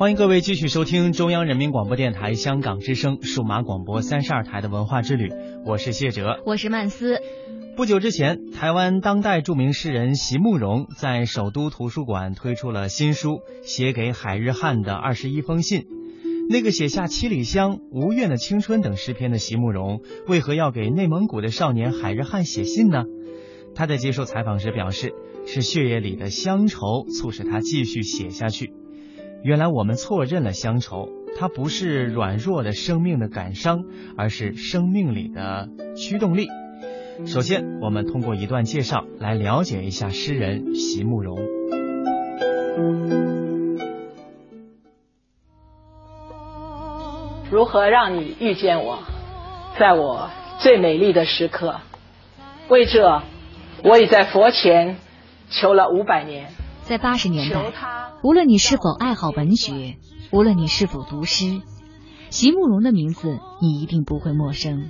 欢迎各位继续收听中央人民广播电台香港之声数码广播三十二台的文化之旅，我是谢哲，我是曼斯。不久之前，台湾当代著名诗人席慕容在首都图书馆推出了新书《写给海日汉的二十一封信》。那个写下《七里香》《无怨的青春》等诗篇的席慕容，为何要给内蒙古的少年海日汉写信呢？他在接受采访时表示，是血液里的乡愁促使他继续写下去。原来我们错认了乡愁，它不是软弱的生命的感伤，而是生命里的驱动力。首先，我们通过一段介绍来了解一下诗人席慕容。如何让你遇见我，在我最美丽的时刻？为这，我已在佛前求了五百年。在八十年代，无论你是否爱好文学，无论你是否读诗，席慕容的名字你一定不会陌生。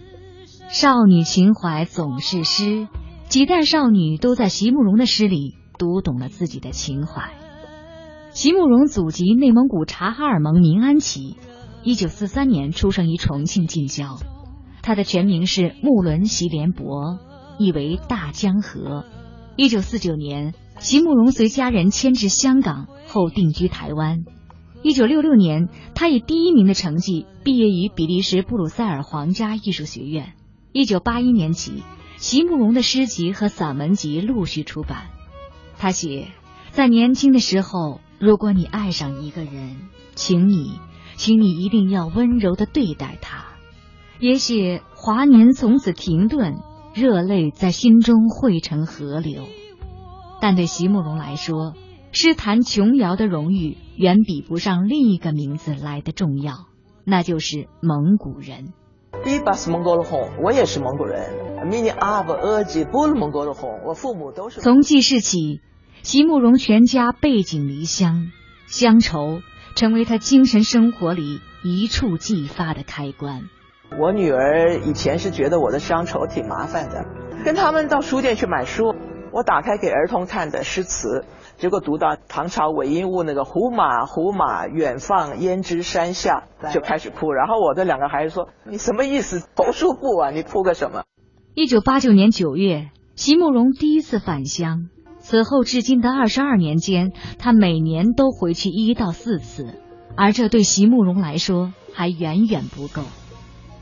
少女情怀总是诗，几代少女都在席慕容的诗里读懂了自己的情怀。席慕容祖籍内蒙古察哈尔盟民安旗，一九四三年出生于重庆近郊。他的全名是木伦席连博，意为大江河。一九四九年，席慕容随家人迁至香港后定居台湾。一九六六年，他以第一名的成绩毕业于比利时布鲁塞尔皇家艺术学院。一九八一年起，席慕容的诗集和散文集陆续出版。他写，在年轻的时候，如果你爱上一个人，请你，请你一定要温柔的对待他。也许华年从此停顿，热泪在心中汇成河流。但对席慕容来说，诗坛琼瑶的荣誉远比不上另一个名字来的重要，那就是蒙古人。我也是蒙古人。我父母都是。从记事起，席慕容全家背井离乡，乡愁成为他精神生活里一触即发的开关。我女儿以前是觉得我的乡愁挺麻烦的，跟他们到书店去买书，我打开给儿童看的诗词。结果读到唐朝韦应物那个“胡马胡马远放胭脂山下”，就开始哭。然后我的两个孩子说：“你什么意思？读书不啊，你哭个什么？”一九八九年九月，席慕容第一次返乡。此后至今的二十二年间，他每年都回去一到四次，而这对席慕容来说还远远不够。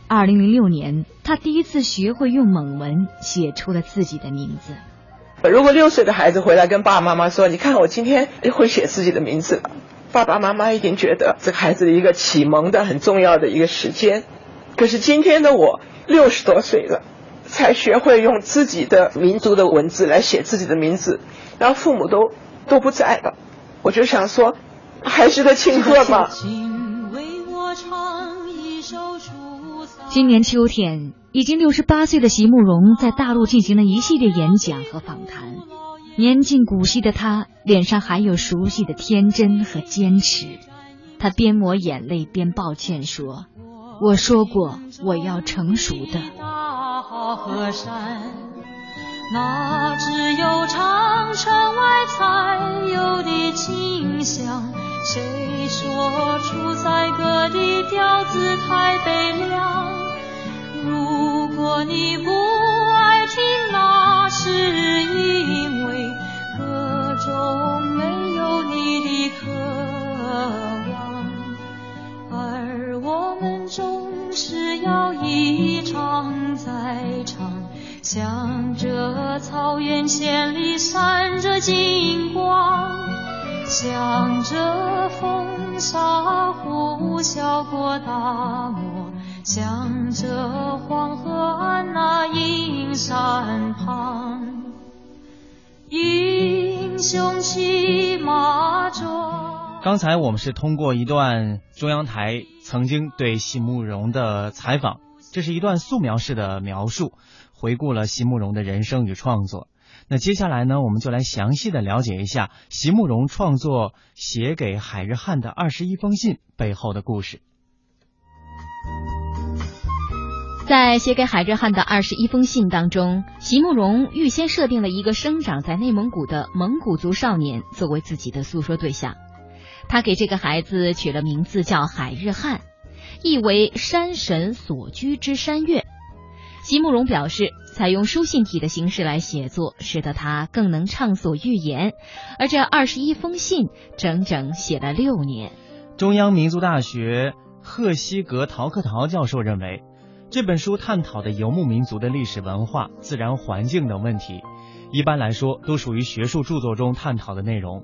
二零零六年，他第一次学会用蒙文写出了自己的名字。如果六岁的孩子回来跟爸爸妈妈说：“你看我今天会写自己的名字了。”爸爸妈妈一定觉得这个孩子的一个启蒙的很重要的一个时间。可是今天的我六十多岁了，才学会用自己的民族的文字来写自己的名字，然后父母都都不在了，我就想说，还是个庆贺吧。今年秋天。已经六十八岁的席慕容在大陆进行了一系列演讲和访谈，年近古稀的他脸上还有熟悉的天真和坚持。他边抹眼泪边抱歉说：“我说过我要成熟的。”大好河山那只有长城外才有的清香，谁说出塞歌的调子太悲凉？如果你不爱听，那是因为歌中没有你的渴望，而我们总是要一唱再唱，向着草原千里闪着金光，向着风沙呼啸过大漠。向着山旁，英雄骑马壮。刚才我们是通过一段中央台曾经对席慕容的采访，这是一段素描式的描述，回顾了席慕容的人生与创作。那接下来呢，我们就来详细的了解一下席慕容创作写给海日汉的二十一封信背后的故事。在写给海日汉的二十一封信当中，席慕容预先设定了一个生长在内蒙古的蒙古族少年作为自己的诉说对象。他给这个孩子取了名字叫海日汉，意为山神所居之山岳。席慕容表示，采用书信体的形式来写作，使得他更能畅所欲言。而这二十一封信，整整写了六年。中央民族大学赫西格陶克陶教授认为，这本书探讨的游牧民族的历史文化、自然环境等问题，一般来说都属于学术著作中探讨的内容。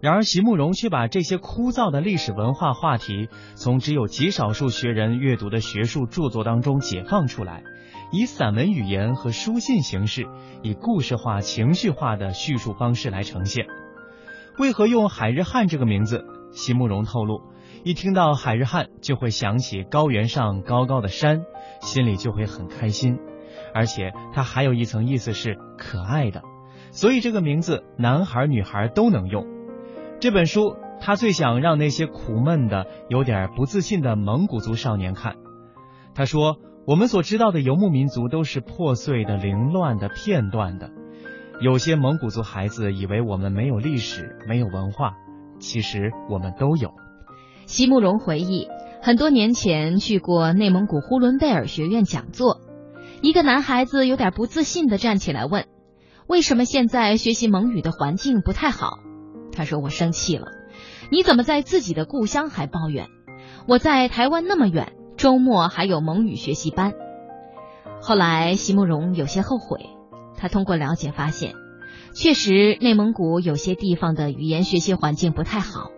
然而，席慕容却把这些枯燥的历史文化话题，从只有极少数学人阅读的学术著作当中解放出来。以散文语言和书信形式，以故事化、情绪化的叙述方式来呈现。为何用海日汉这个名字？席慕容透露，一听到海日汉，就会想起高原上高高的山，心里就会很开心。而且它还有一层意思是可爱的，所以这个名字男孩女孩都能用。这本书他最想让那些苦闷的、有点不自信的蒙古族少年看。他说。我们所知道的游牧民族都是破碎的、凌乱的、片段的。有些蒙古族孩子以为我们没有历史、没有文化，其实我们都有。席慕容回忆，很多年前去过内蒙古呼伦贝尔学院讲座，一个男孩子有点不自信的站起来问：“为什么现在学习蒙语的环境不太好？”他说：“我生气了，你怎么在自己的故乡还抱怨？我在台湾那么远。”周末还有蒙语学习班。后来，席慕容有些后悔。他通过了解发现，确实内蒙古有些地方的语言学习环境不太好。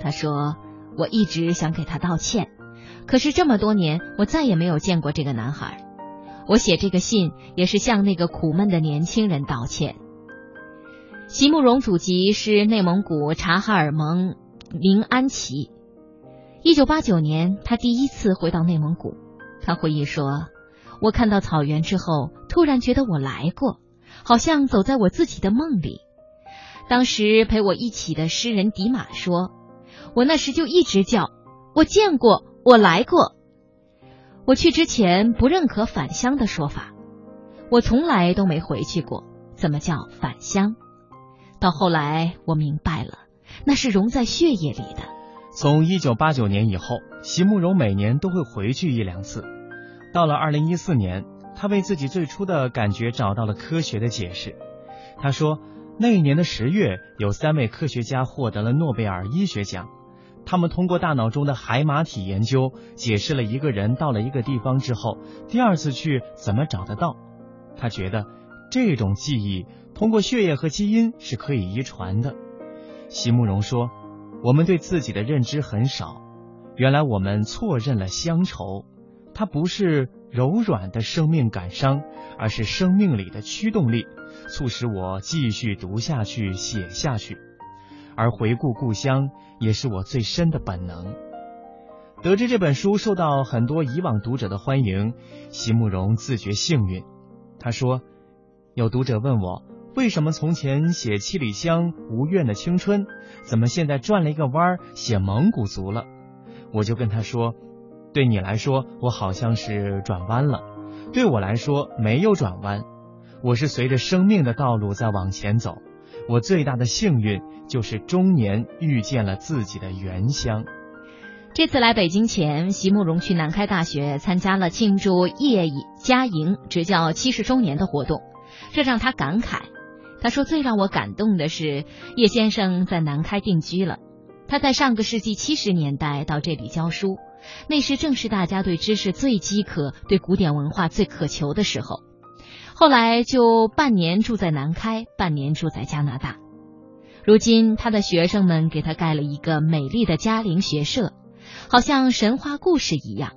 他说：“我一直想给他道歉，可是这么多年，我再也没有见过这个男孩。我写这个信也是向那个苦闷的年轻人道歉。”席慕容祖籍是内蒙古察哈尔盟临安旗。一九八九年，他第一次回到内蒙古。他回忆说：“我看到草原之后，突然觉得我来过，好像走在我自己的梦里。”当时陪我一起的诗人迪马说：“我那时就一直叫，我见过，我来过。我去之前不认可返乡的说法，我从来都没回去过。怎么叫返乡？到后来我明白了，那是融在血液里的。”从一九八九年以后，席慕容每年都会回去一两次。到了二零一四年，他为自己最初的感觉找到了科学的解释。他说，那一年的十月，有三位科学家获得了诺贝尔医学奖。他们通过大脑中的海马体研究，解释了一个人到了一个地方之后，第二次去怎么找得到。他觉得这种记忆通过血液和基因是可以遗传的。席慕容说。我们对自己的认知很少，原来我们错认了乡愁，它不是柔软的生命感伤，而是生命里的驱动力，促使我继续读下去、写下去。而回顾故乡，也是我最深的本能。得知这本书受到很多以往读者的欢迎，席慕容自觉幸运。他说：“有读者问我。”为什么从前写七里香无怨的青春，怎么现在转了一个弯儿写蒙古族了？我就跟他说，对你来说我好像是转弯了，对我来说没有转弯，我是随着生命的道路在往前走。我最大的幸运就是中年遇见了自己的原乡。这次来北京前，席慕容去南开大学参加了庆祝叶以嘉莹执教七十周年的活动，这让他感慨。他说：“最让我感动的是叶先生在南开定居了。他在上个世纪七十年代到这里教书，那时正是大家对知识最饥渴、对古典文化最渴求的时候。后来就半年住在南开，半年住在加拿大。如今他的学生们给他盖了一个美丽的嘉陵学社，好像神话故事一样。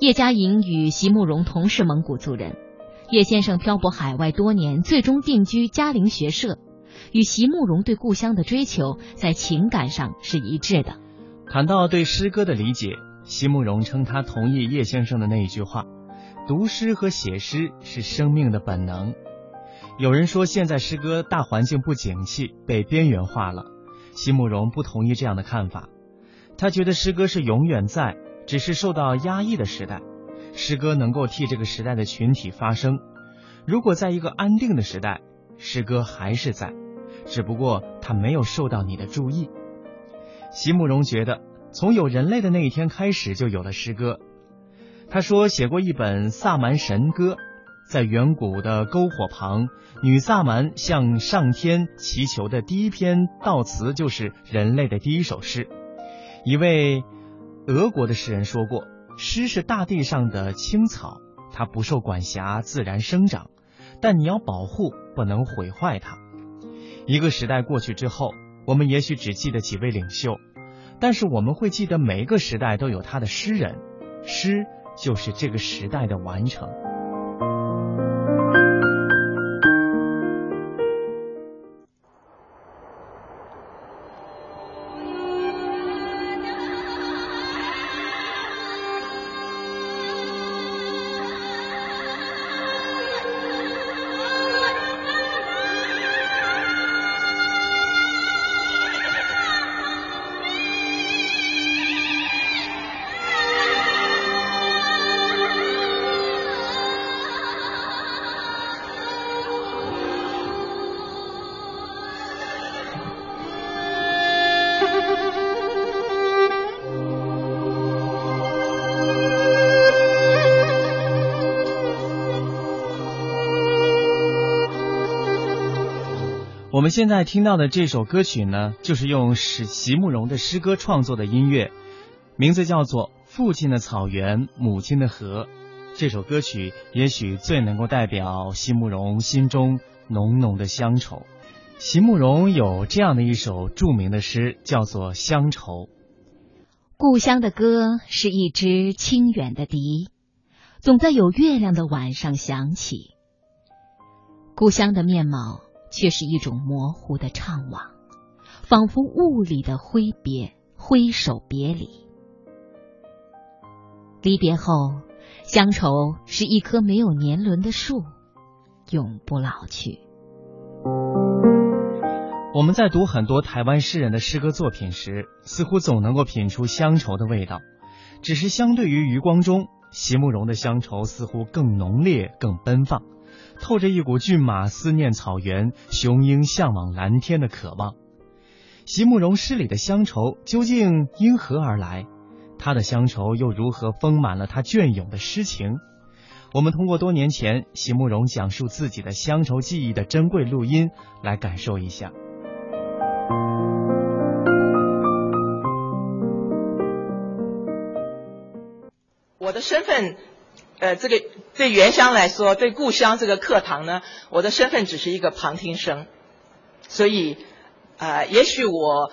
叶嘉莹与席慕容同是蒙古族人。”叶先生漂泊海外多年，最终定居嘉陵学社，与席慕容对故乡的追求在情感上是一致的。谈到对诗歌的理解，席慕容称他同意叶先生的那一句话：“读诗和写诗是生命的本能。”有人说现在诗歌大环境不景气，被边缘化了。席慕容不同意这样的看法，他觉得诗歌是永远在，只是受到压抑的时代。诗歌能够替这个时代的群体发声。如果在一个安定的时代，诗歌还是在，只不过它没有受到你的注意。席慕容觉得，从有人类的那一天开始，就有了诗歌。他说，写过一本《萨满神歌》，在远古的篝火旁，女萨满向上天祈求的第一篇悼词，就是人类的第一首诗。一位俄国的诗人说过：“诗是大地上的青草，它不受管辖，自然生长，但你要保护，不能毁坏它。”一个时代过去之后，我们也许只记得几位领袖，但是我们会记得每一个时代都有他的诗人，诗就是这个时代的完成。我们现在听到的这首歌曲呢，就是用史席慕容的诗歌创作的音乐，名字叫做《父亲的草原，母亲的河》。这首歌曲也许最能够代表席慕容心中浓浓的乡愁。席慕容有这样的一首著名的诗，叫做《乡愁》。故乡的歌是一支清远的笛，总在有月亮的晚上响起。故乡的面貌。却是一种模糊的怅惘，仿佛雾里的挥别，挥手别离。离别后，乡愁是一棵没有年轮的树，永不老去。我们在读很多台湾诗人的诗歌作品时，似乎总能够品出乡愁的味道。只是相对于余光中、席慕容的乡愁，似乎更浓烈、更奔放。透着一股骏马思念草原，雄鹰向往蓝天的渴望。席慕容诗里的乡愁究竟因何而来？他的乡愁又如何丰满了他隽永的诗情？我们通过多年前席慕容讲述自己的乡愁记忆的珍贵录音来感受一下。我的身份。呃，这个对原乡来说，对故乡这个课堂呢，我的身份只是一个旁听生，所以，呃，也许我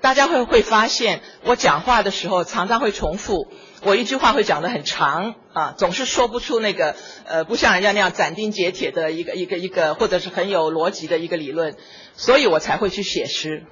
大家会会发现，我讲话的时候常常会重复，我一句话会讲得很长啊，总是说不出那个呃，不像人家那样斩钉截铁的一个一个一个，或者是很有逻辑的一个理论，所以我才会去写诗，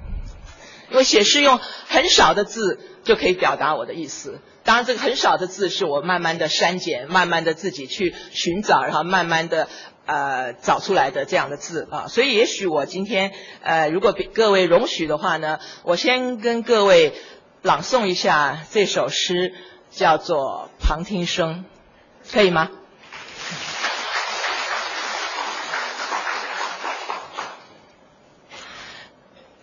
因为写诗用很少的字就可以表达我的意思。当然，这个很少的字是我慢慢的删减，慢慢的自己去寻找，然后慢慢的呃找出来的这样的字啊。所以，也许我今天呃，如果各位容许的话呢，我先跟各位朗诵一下这首诗，叫做《旁听生》，可以吗？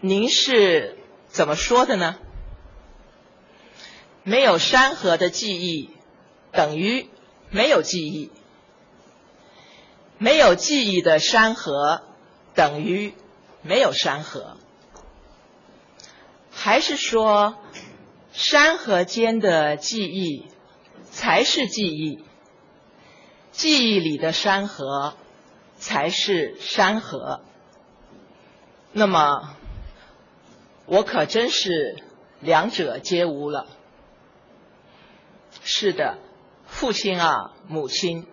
您是怎么说的呢？没有山河的记忆，等于没有记忆；没有记忆的山河，等于没有山河。还是说，山河间的记忆才是记忆，记忆里的山河才是山河？那么，我可真是两者皆无了。是的，父亲啊，母亲，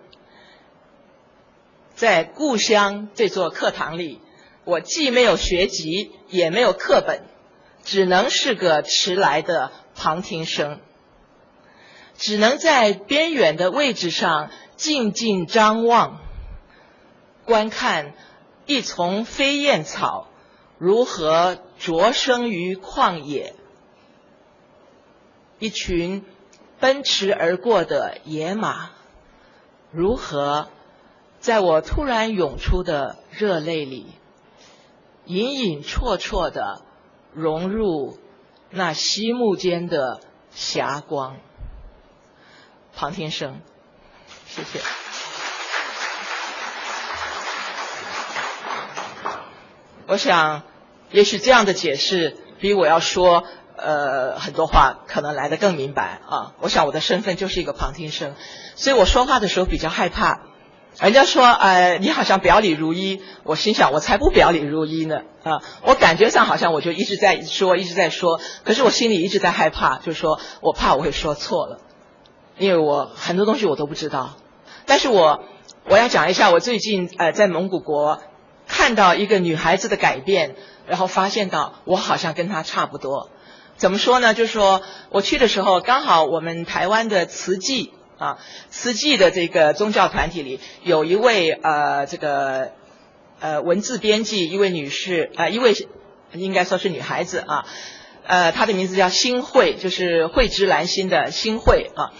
在故乡这座课堂里，我既没有学籍，也没有课本，只能是个迟来的旁听生，只能在边远的位置上静静张望，观看一丛飞燕草如何着生于旷野，一群。奔驰而过的野马，如何在我突然涌出的热泪里，隐隐绰绰的融入那溪木间的霞光。庞天生，谢谢。我想，也许这样的解释比我要说呃很多话可能来的更明白啊。我想我的身份就是一个旁听生，所以我说话的时候比较害怕。人家说呃你好像表里如一，我心想我才不表里如一呢啊！我感觉上好像我就一直在说一直在说，可是我心里一直在害怕，就是说我怕我会说错了，因为我很多东西我都不知道。但是我我要讲一下我最近呃在蒙古国。看到一个女孩子的改变，然后发现到我好像跟她差不多。怎么说呢？就是说我去的时候，刚好我们台湾的慈济啊，慈济的这个宗教团体里有一位呃这个呃文字编辑，一位女士啊，一位应该说是女孩子啊，呃她的名字叫新慧，就是慧之兰心的新慧啊。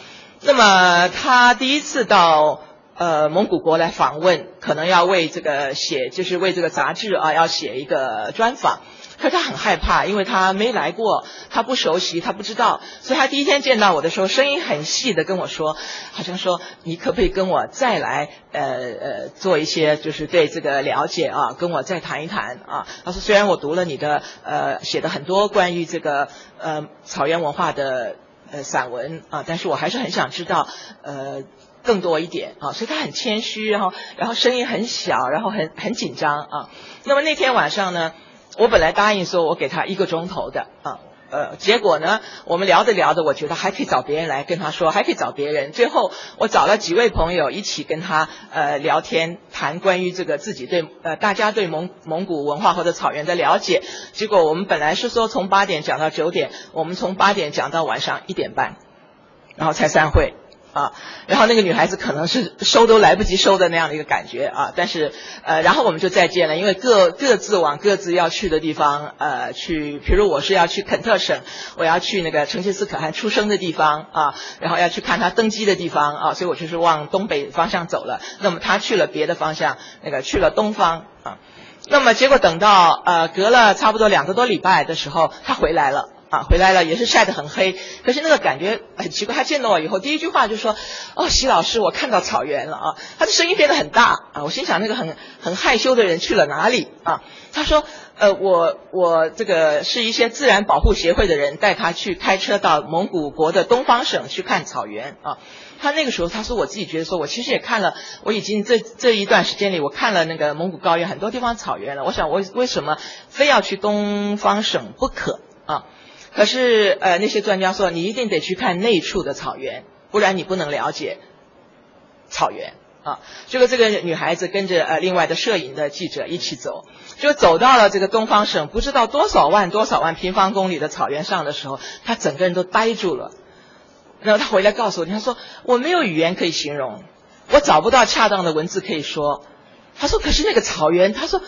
那么她第一次到。呃，蒙古国来访问，可能要为这个写，就是为这个杂志啊，要写一个专访。可是他很害怕，因为他没来过，他不熟悉，他不知道。所以他第一天见到我的时候，声音很细的跟我说，好像说你可不可以跟我再来，呃呃，做一些就是对这个了解啊，跟我再谈一谈啊。他说虽然我读了你的呃写的很多关于这个呃草原文化的呃散文啊，但是我还是很想知道呃。更多一点啊，所以他很谦虚，然后然后声音很小，然后很很紧张啊。那么那天晚上呢，我本来答应说我给他一个钟头的啊，呃，结果呢，我们聊着聊着，我觉得还可以找别人来跟他说，还可以找别人。最后我找了几位朋友一起跟他呃聊天，谈关于这个自己对呃大家对蒙蒙古文化或者草原的了解。结果我们本来是说从八点讲到九点，我们从八点讲到晚上一点半，然后才散会。啊，然后那个女孩子可能是收都来不及收的那样的一个感觉啊，但是呃，然后我们就再见了，因为各各自往各自要去的地方呃去，比如我是要去肯特省，我要去那个成吉思汗出生的地方啊，然后要去看他登基的地方啊，所以我就是往东北方向走了。那么他去了别的方向，那个去了东方啊，那么结果等到呃隔了差不多两个多礼拜的时候，他回来了。回来了也是晒得很黑，可是那个感觉很奇怪。他见到我以后，第一句话就说：“哦，席老师，我看到草原了啊！”他的声音变得很大啊，我心想那个很很害羞的人去了哪里啊？他说：“呃，我我这个是一些自然保护协会的人带他去开车到蒙古国的东方省去看草原啊。”他那个时候他说：“我自己觉得说我其实也看了，我已经这这一段时间里我看了那个蒙古高原很多地方草原了。我想我为什么非要去东方省不可啊？”可是，呃，那些专家说你一定得去看内处的草原，不然你不能了解草原啊。结果这个女孩子跟着呃另外的摄影的记者一起走，就走到了这个东方省不知道多少万多少万平方公里的草原上的时候，她整个人都呆住了。然后她回来告诉我，她说我没有语言可以形容，我找不到恰当的文字可以说。她说可是那个草原，她说。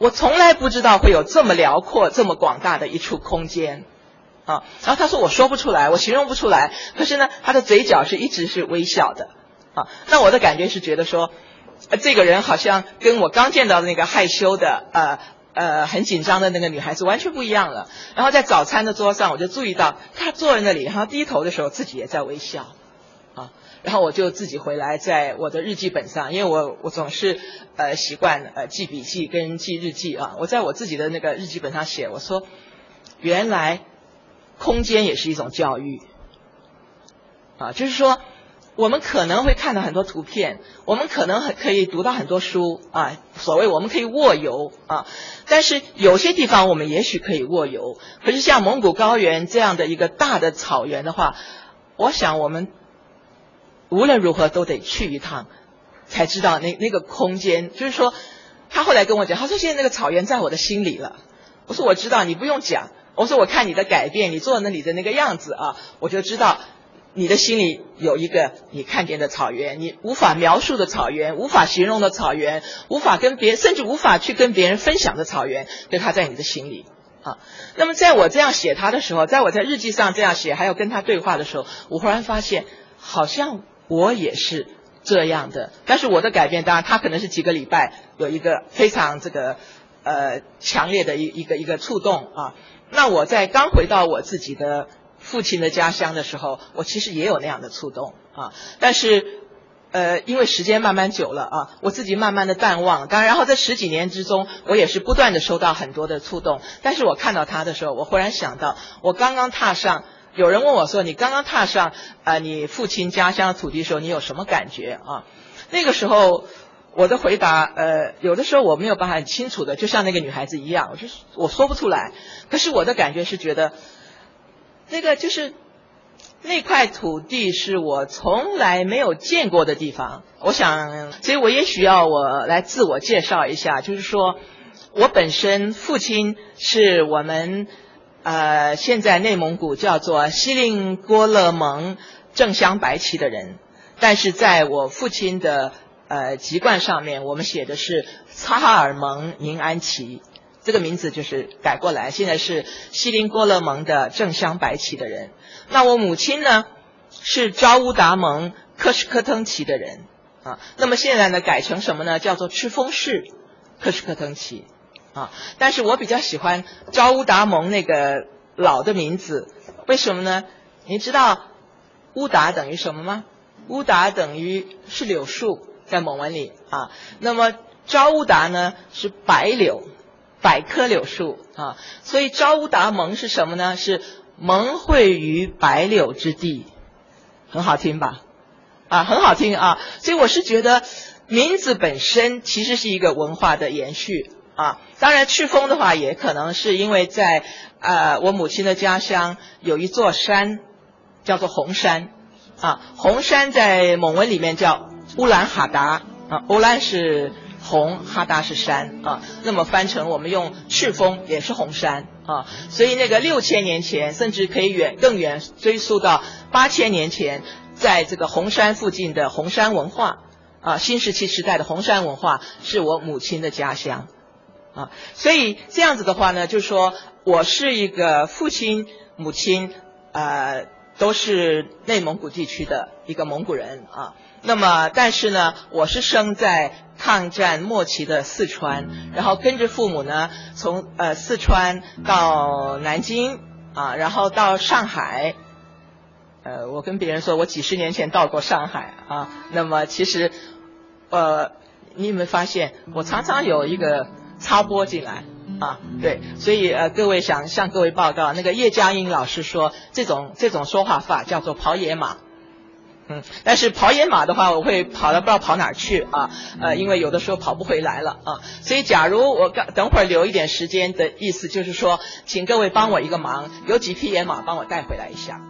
我从来不知道会有这么辽阔、这么广大的一处空间，啊！然后他说我说不出来，我形容不出来。可是呢，他的嘴角是一直是微笑的，啊！那我的感觉是觉得说，这个人好像跟我刚见到的那个害羞的、呃呃很紧张的那个女孩子完全不一样了。然后在早餐的桌上，我就注意到他坐在那里，然后低头的时候自己也在微笑。啊然后我就自己回来，在我的日记本上，因为我我总是呃习惯呃记笔记跟记日记啊。我在我自己的那个日记本上写，我说原来空间也是一种教育啊，就是说我们可能会看到很多图片，我们可能很可以读到很多书啊，所谓我们可以卧游啊，但是有些地方我们也许可以卧游，可是像蒙古高原这样的一个大的草原的话，我想我们。无论如何都得去一趟，才知道那那个空间。就是说，他后来跟我讲，他说现在那个草原在我的心里了。我说我知道，你不用讲。我说我看你的改变，你坐那里的那个样子啊，我就知道你的心里有一个你看见的草原，你无法描述的草原，无法形容的草原，无法跟别甚至无法去跟别人分享的草原，就他在你的心里啊。那么在我这样写他的时候，在我在日记上这样写，还有跟他对话的时候，我忽然发现好像。我也是这样的，但是我的改变当然，他可能是几个礼拜有一个非常这个呃强烈的一一个一个触动啊。那我在刚回到我自己的父亲的家乡的时候，我其实也有那样的触动啊，但是。呃，因为时间慢慢久了啊，我自己慢慢的淡忘。当然，然后在十几年之中，我也是不断的收到很多的触动。但是我看到他的时候，我忽然想到，我刚刚踏上，有人问我说：“你刚刚踏上啊，你父亲家乡的土地的时候，你有什么感觉啊？”那个时候，我的回答，呃，有的时候我没有办法很清楚的，就像那个女孩子一样，我就我说不出来。可是我的感觉是觉得，那个就是。那块土地是我从来没有见过的地方，我想，所以我也需要我来自我介绍一下，就是说，我本身父亲是我们呃现在内蒙古叫做锡林郭勒盟正镶白旗的人，但是在我父亲的呃籍贯上面，我们写的是察哈尔盟宁安旗，这个名字就是改过来，现在是锡林郭勒盟的正镶白旗的人。那我母亲呢，是昭乌达盟克什克腾旗的人啊。那么现在呢，改成什么呢？叫做赤峰市克什克腾旗啊。但是我比较喜欢昭乌达盟那个老的名字，为什么呢？你知道乌达等于什么吗？乌达等于是柳树，在蒙文里啊。那么昭乌达呢是白柳，百棵柳树啊。所以昭乌达盟是什么呢？是。蒙会于白柳之地，很好听吧？啊，很好听啊！所以我是觉得名字本身其实是一个文化的延续啊。当然，赤峰的话也可能是因为在呃我母亲的家乡有一座山叫做红山。啊，红山在蒙文里面叫乌兰哈达。啊，乌兰是。红哈达是山。啊，那么翻成我们用赤峰也是红山。啊，所以那个六千年前，甚至可以远更远追溯到八千年前，在这个红山附近的红山文化。啊，新石器时代的红山文化是我母亲的家乡。啊，所以这样子的话呢，就说我是一个父亲母亲呃都是内蒙古地区的一个蒙古人啊。那么，但是呢，我是生在抗战末期的四川，然后跟着父母呢，从呃四川到南京啊，然后到上海。呃，我跟别人说我几十年前到过上海啊。那么其实，呃，你有没有发现，我常常有一个插播进来啊？对，所以呃，各位想向各位报告，那个叶嘉英老师说，这种这种说话法叫做跑野马。嗯，但是跑野马的话，我会跑到不知道跑哪去啊，呃，因为有的时候跑不回来了啊，所以假如我刚等会儿留一点时间的意思，就是说，请各位帮我一个忙，有几匹野马帮我带回来一下。